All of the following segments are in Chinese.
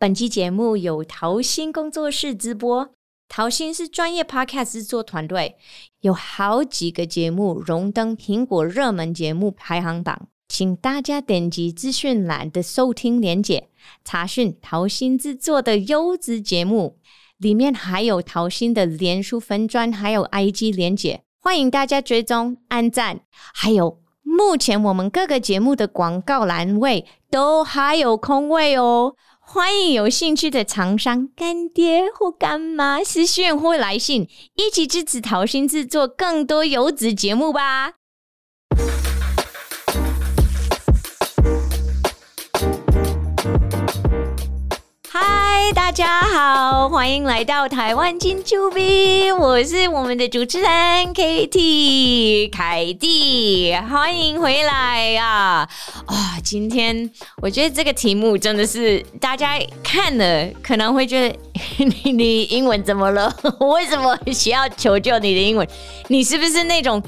本期节目由桃心工作室直播。桃心是专业 Podcast 制作团队，有好几个节目荣登苹果热门节目排行榜。请大家点击资讯栏的收听连结，查询桃心制作的优质节目。里面还有桃心的脸书分专，还有 IG 连结，欢迎大家追踪、按赞。还有，目前我们各个节目的广告栏位都还有空位哦。欢迎有兴趣的厂商、干爹或干妈私讯或来信，一起支持桃心制作更多优质节目吧。嗨大家好，欢迎来到台湾金秋币，我是我们的主持人 Katie 凯蒂，欢迎回来啊！啊、哦，今天我觉得这个题目真的是大家看了可能会觉得 你你英文怎么了？为什么需要求救你的英文？你是不是那种？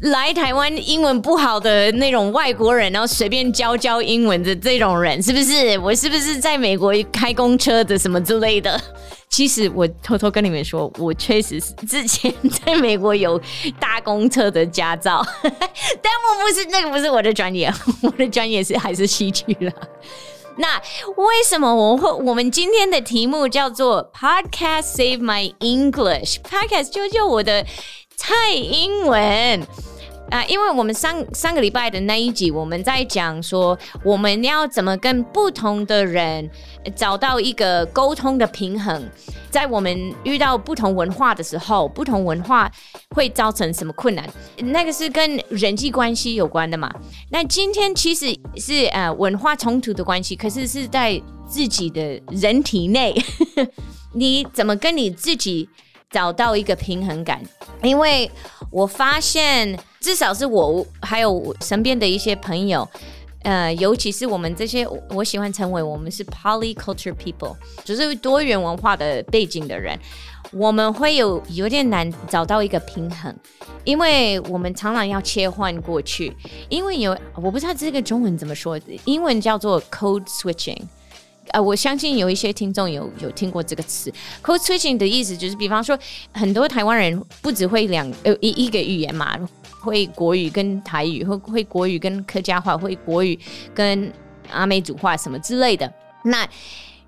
来台湾英文不好的那种外国人，然后随便教教英文的这种人，是不是？我是不是在美国开公车的什么之类的？其实我偷偷跟你们说，我确实是之前在美国有搭公车的驾照，但我不是那个，不是我的专业，我的专业是还是戏剧了。那为什么我会？我们今天的题目叫做 Podcast Save My English，Podcast 救救我的蔡英文。啊，因为我们上上个礼拜的那一集，我们在讲说我们要怎么跟不同的人找到一个沟通的平衡，在我们遇到不同文化的时候，不同文化会造成什么困难？那个是跟人际关系有关的嘛？那今天其实是呃文化冲突的关系，可是是在自己的人体内，你怎么跟你自己找到一个平衡感？因为我发现。至少是我，还有我身边的一些朋友，呃，尤其是我们这些，我喜欢称为我们是 polyculture people，就是多元文化的背景的人，我们会有有点难找到一个平衡，因为我们常常要切换过去，因为有我不知道这个中文怎么说，英文叫做 code switching。呃，我相信有一些听众有有听过这个词，code switching 的意思就是，比方说，很多台湾人不只会两呃一一个语言嘛，会国语跟台语，会会国语跟客家话，会国语跟阿美族话什么之类的。那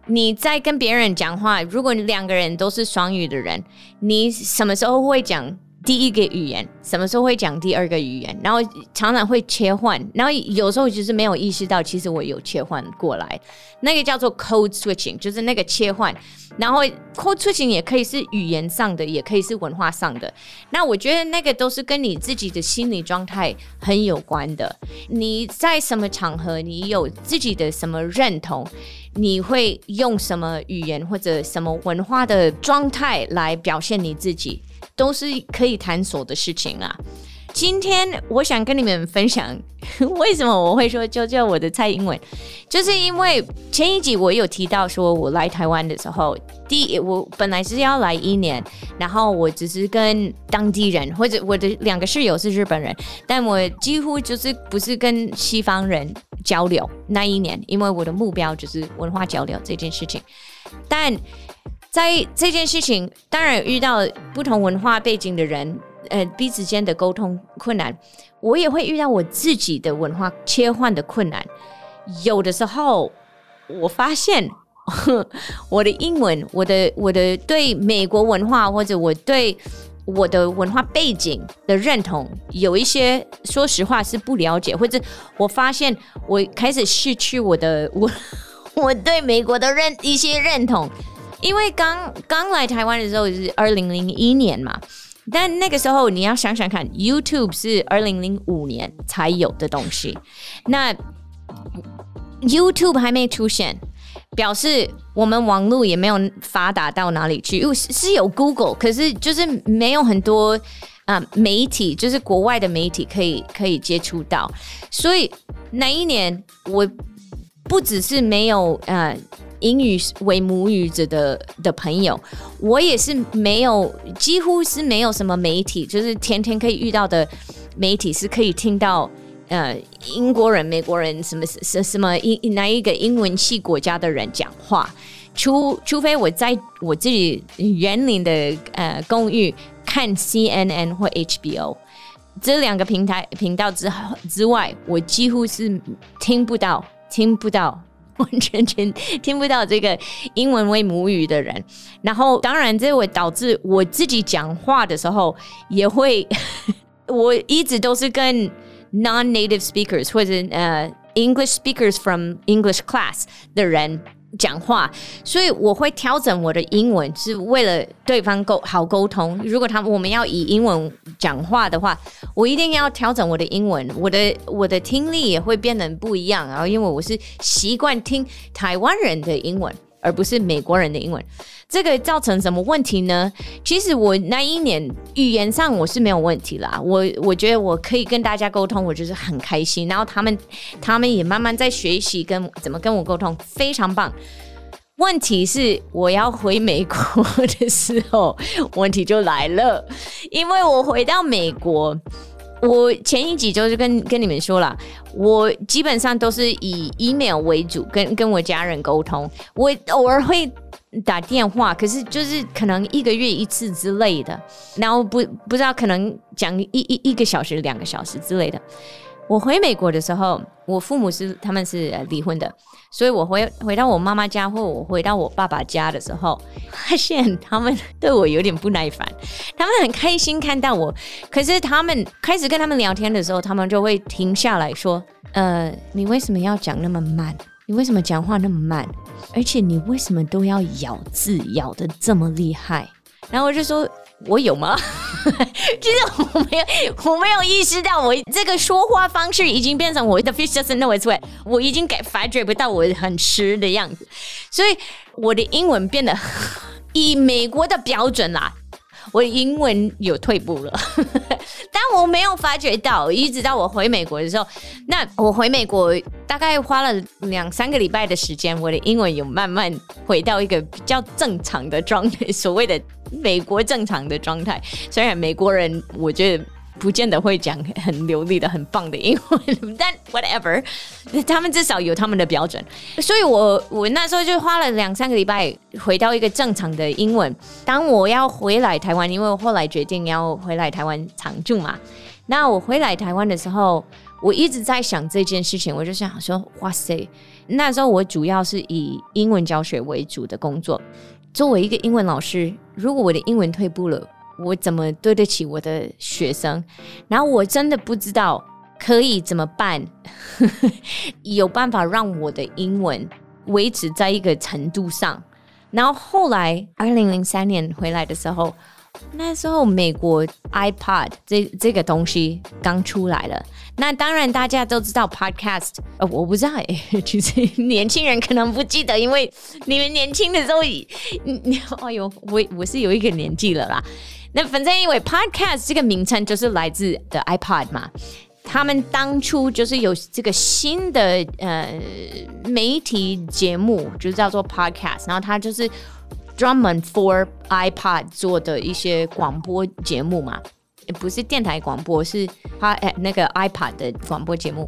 你在跟别人讲话，如果你两个人都是双语的人，你什么时候会讲？第一个语言什么时候会讲第二个语言？然后常常会切换，然后有时候就是没有意识到，其实我有切换过来，那个叫做 code switching，就是那个切换。然后 code switching 也可以是语言上的，也可以是文化上的。那我觉得那个都是跟你自己的心理状态很有关的。你在什么场合，你有自己的什么认同，你会用什么语言或者什么文化的状态来表现你自己。都是可以探索的事情啊！今天我想跟你们分享，为什么我会说教教我的蔡英文，就是因为前一集我有提到说，我来台湾的时候，第一我本来是要来一年，然后我只是跟当地人或者我的两个室友是日本人，但我几乎就是不是跟西方人交流那一年，因为我的目标就是文化交流这件事情，但。在这件事情，当然遇到不同文化背景的人，呃，彼此间的沟通困难，我也会遇到我自己的文化切换的困难。有的时候，我发现我的英文，我的我的对美国文化或者我对我的文化背景的认同，有一些说实话是不了解，或者我发现我开始失去我的我 我对美国的认一些认同。因为刚刚来台湾的时候是二零零一年嘛，但那个时候你要想想看，YouTube 是二零零五年才有的东西，那 YouTube 还没出现，表示我们网络也没有发达到哪里去。因为是有 Google，可是就是没有很多啊、媒体，就是国外的媒体可以可以接触到。所以那一年我不只是没有呃。英语为母语者的的朋友，我也是没有，几乎是没有什么媒体，就是天天可以遇到的媒体是可以听到，呃，英国人、美国人什么 什什么英哪一个英文系国家的人讲话，除除非我在我自己园林的呃公寓看 CNN 或 HBO 这两个平台频道之之外，我几乎是听不到听不到。完全全听不到这个英文为母语的人，然后当然这会导致我自己讲话的时候也会，我一直都是跟 non-native speakers 或者呃 English speakers from English class 的人。讲话，所以我会调整我的英文，是为了对方沟好沟通。如果他我们要以英文讲话的话，我一定要调整我的英文，我的我的听力也会变得不一样。然后，因为我是习惯听台湾人的英文，而不是美国人的英文，这个造成什么问题呢？其实我那一年语言上我是没有问题啦，我我觉得我可以跟大家沟通，我就是很开心。然后他们他们也慢慢在学习跟怎么跟我沟通，非常棒。问题是我要回美国的时候，问题就来了，因为我回到美国，我前一集就是跟跟你们说了，我基本上都是以 email 为主，跟跟我家人沟通，我偶尔会打电话，可是就是可能一个月一次之类的，然后不不知道可能讲一一一个小时、两个小时之类的。我回美国的时候，我父母是他们是离婚的，所以我回回到我妈妈家或我回到我爸爸家的时候，发现他们对我有点不耐烦。他们很开心看到我，可是他们开始跟他们聊天的时候，他们就会停下来说：“呃，你为什么要讲那么慢？你为什么讲话那么慢？而且你为什么都要咬字咬得这么厉害？”然后我就说。我有吗？其实我没有，我没有意识到我这个说话方式已经变成我的 fish doesn't know its way，我已经感发觉不到我很迟的样子，所以我的英文变得 以美国的标准啦，我的英文有退步了，但我没有发觉到，一直到我回美国的时候，那我回美国大概花了两三个礼拜的时间，我的英文有慢慢回到一个比较正常的状态，所谓的。美国正常的状态，虽然美国人我觉得不见得会讲很流利的、很棒的英文，但 whatever，他们至少有他们的标准。所以我我那时候就花了两三个礼拜回到一个正常的英文。当我要回来台湾，因为我后来决定要回来台湾常住嘛，那我回来台湾的时候，我一直在想这件事情，我就想说，哇塞，那时候我主要是以英文教学为主的工作。作为一个英文老师，如果我的英文退步了，我怎么对得起我的学生？然后我真的不知道可以怎么办，有办法让我的英文维持在一个程度上。然后后来二零零三年回来的时候。那时候美国 iPod 这这个东西刚出来了，那当然大家都知道 Podcast，呃，我不知道哎，其实年轻人可能不记得，因为你们年轻的时候，你你哎呦，我我是有一个年纪了啦。那反正因为 Podcast 这个名称就是来自的 iPod 嘛，他们当初就是有这个新的呃媒体节目，就叫做 Podcast，然后它就是。专门 for iPod 做的一些广播节目嘛，不是电台广播，是它那个 iPod 的广播节目。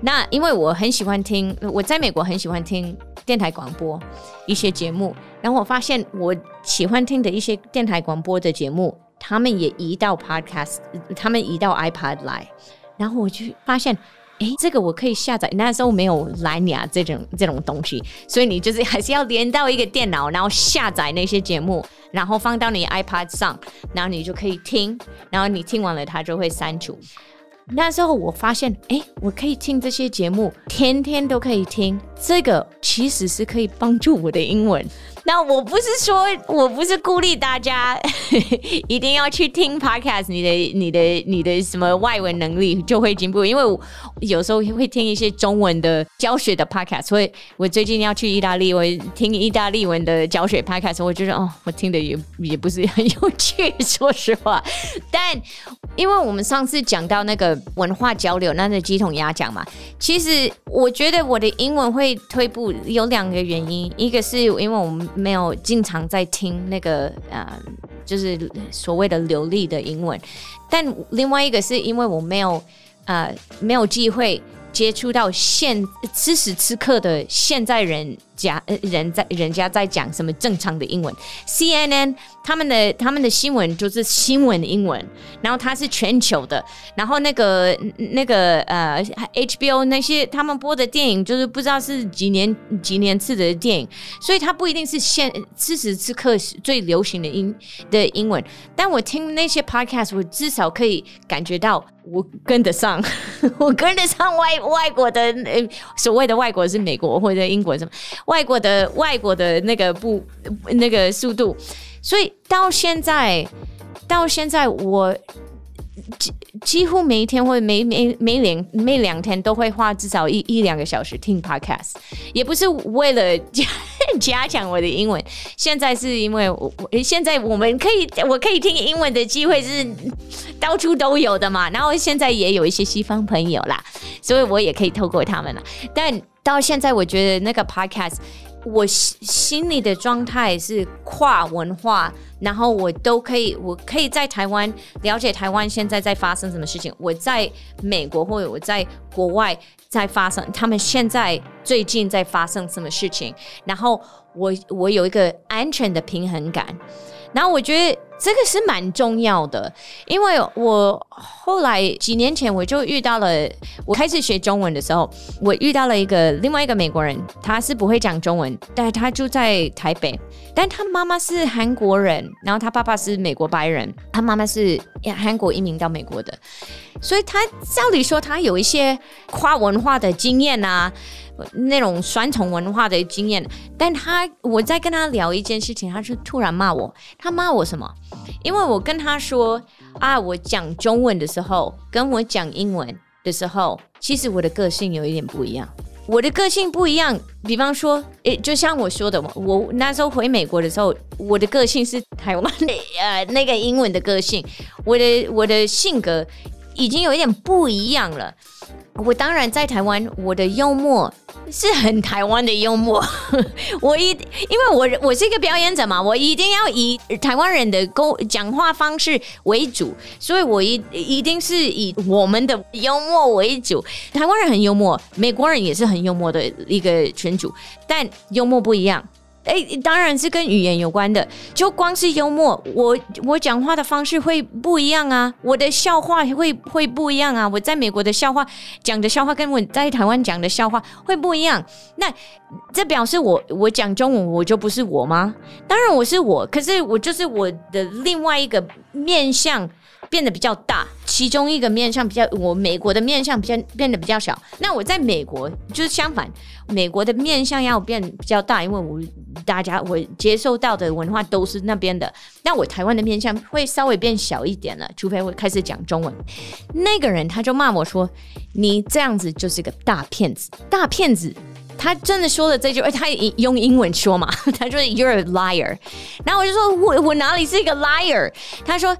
那因为我很喜欢听，我在美国很喜欢听电台广播一些节目，然后我发现我喜欢听的一些电台广播的节目，他们也移到 Podcast，他们移到 iPod 来，然后我就发现。诶，这个我可以下载。那时候没有蓝牙这种这种东西，所以你就是还是要连到一个电脑，然后下载那些节目，然后放到你 iPad 上，然后你就可以听。然后你听完了，它就会删除。那时候我发现，诶，我可以听这些节目，天天都可以听。这个其实是可以帮助我的英文。那我不是说，我不是鼓励大家 一定要去听 podcast，你的、你的、你的什么外文能力就会进步。因为我有时候会听一些中文的教学的 podcast，所以我最近要去意大利，我听意大利文的教学 podcast，我觉得哦，我听的也也不是很有趣，说实话。但因为我们上次讲到那个文化交流，那是鸡同鸭讲嘛，其实我觉得我的英文会退步有两个原因，一个是因为我们。没有经常在听那个呃，就是所谓的流利的英文，但另外一个是因为我没有呃没有机会接触到现此时此刻的现在人家人在人家在讲什么正常的英文，CNN 他们的他们的新闻就是新闻的英文，然后它是全球的，然后那个那个呃 HBO 那些他们播的电影就是不知道是几年几年次的电影，所以它不一定是现此时此刻最流行的英的英文，但我听那些 podcast，我至少可以感觉到。我跟得上，我跟得上外外国的，所谓的外国是美国或者英国什么。外国的外国的那个不那个速度，所以到现在到现在我。几几乎每一天或每每每两每两天都会花至少一一两个小时听 podcast，也不是为了加 加强我的英文。现在是因为我我现在我们可以我可以听英文的机会是到处都有的嘛，然后现在也有一些西方朋友啦，所以我也可以透过他们了。但到现在我觉得那个 podcast。我心里的状态是跨文化，然后我都可以，我可以在台湾了解台湾现在在发生什么事情。我在美国或者我在国外在发生，他们现在最近在发生什么事情，然后我我有一个安全的平衡感。然后我觉得这个是蛮重要的，因为我后来几年前我就遇到了，我开始学中文的时候，我遇到了一个另外一个美国人，他是不会讲中文，但他住在台北，但他妈妈是韩国人，然后他爸爸是美国白人，他妈妈是韩国移民到美国的，所以他照理说他有一些跨文化的经验啊。那种传统文化的经验，但他我在跟他聊一件事情，他就突然骂我。他骂我什么？因为我跟他说啊，我讲中文的时候，跟我讲英文的时候，其实我的个性有一点不一样。我的个性不一样，比方说，诶，就像我说的，我那时候回美国的时候，我的个性是台湾的呃那个英文的个性，我的我的性格已经有一点不一样了。我当然在台湾，我的幽默是很台湾的幽默。我一因为我我是一个表演者嘛，我一定要以台湾人的沟讲话方式为主，所以我一一定是以我们的幽默为主。台湾人很幽默，美国人也是很幽默的一个群组，但幽默不一样。哎，当然是跟语言有关的。就光是幽默，我我讲话的方式会不一样啊，我的笑话会会不一样啊。我在美国的笑话讲的笑话，跟我在台湾讲的笑话会不一样。那这表示我我讲中文我就不是我吗？当然我是我，可是我就是我的另外一个面向。变得比较大，其中一个面向比较，我美国的面向比较变得比较小。那我在美国就是相反，美国的面向要变比较大，因为我大家我接受到的文化都是那边的。那我台湾的面向会稍微变小一点了，除非我开始讲中文。那个人他就骂我说：“你这样子就是个大骗子，大骗子。”他真的说了这句，他用英文说嘛，他说：“You're a liar。”然后我就说：“我我哪里是一个 liar？” 他说。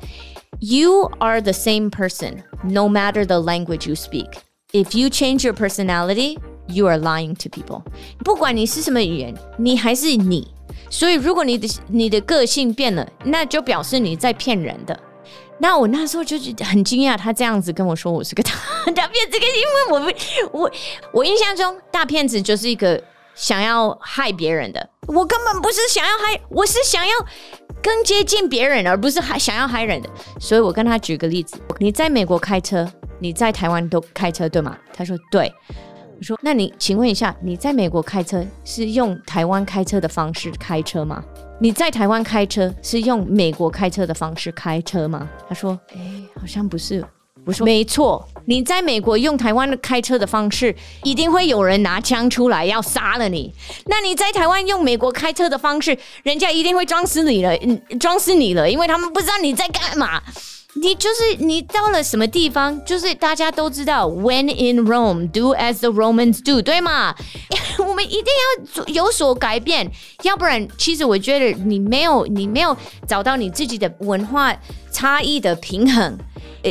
You are the same person, no matter the language you speak. If you change your personality, you are lying to people. 不管你是什么语言，你还是你。所以，如果你的你的个性变了，那就表示你在骗人的。那我那时候就很惊讶，他这样子跟我说我是个大大骗子，因为我我我印象中大骗子就是一个想要害别人的。我根本不是想要害，我是想要。 更接近别人，而不是还想要害人的。所以我跟他举个例子：你在美国开车，你在台湾都开车，对吗？他说对。我说那你请问一下，你在美国开车是用台湾开车的方式开车吗？你在台湾开车是用美国开车的方式开车吗？他说哎，好像不是。没错，你在美国用台湾的开车的方式，一定会有人拿枪出来要杀了你。那你在台湾用美国开车的方式，人家一定会装死你了，嗯，装死你了，因为他们不知道你在干嘛。你就是你到了什么地方，就是大家都知道，When in Rome, do as the Romans do，对吗？我们一定要有所改变，要不然，其实我觉得你没有，你没有找到你自己的文化差异的平衡。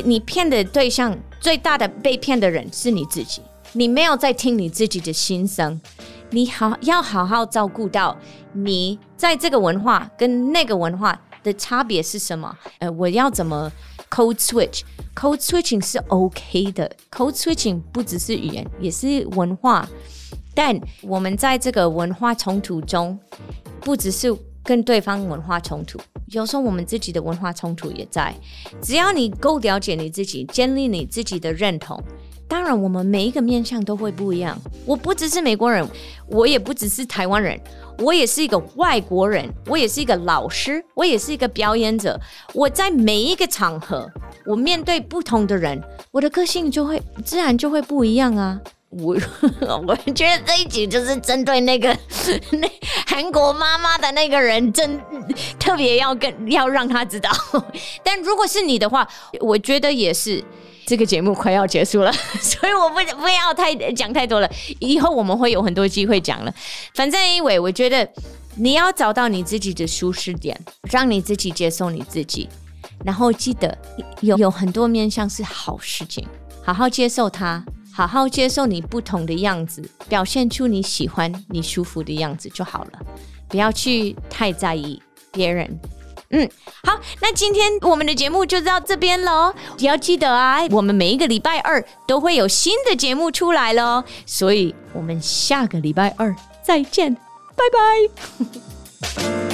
你骗的对象最大的被骗的人是你自己，你没有在听你自己的心声，你好要好好照顾到你在这个文化跟那个文化的差别是什么？呃，我要怎么 code switch？code switching 是 OK 的，code switching 不只是语言，也是文化。但我们在这个文化冲突中，不只是跟对方文化冲突，有时候我们自己的文化冲突也在。只要你够了解你自己，建立你自己的认同。当然，我们每一个面向都会不一样。我不只是美国人，我也不只是台湾人，我也是一个外国人，我也是一个老师，我也是一个表演者。我在每一个场合，我面对不同的人，我的个性就会自然就会不一样啊。我 我觉得这一集就是针对那个那韩国妈妈的那个人，真特别要跟要让他知道。但如果是你的话，我觉得也是。这个节目快要结束了，所以我不不要太讲太多了。以后我们会有很多机会讲了。反正因为我觉得你要找到你自己的舒适点，让你自己接受你自己，然后记得有有很多面向是好事情，好好接受它，好好接受你不同的样子，表现出你喜欢、你舒服的样子就好了，不要去太在意别人。嗯，好，那今天我们的节目就到这边喽。你要记得啊，我们每一个礼拜二都会有新的节目出来喽，所以我们下个礼拜二再见，拜拜。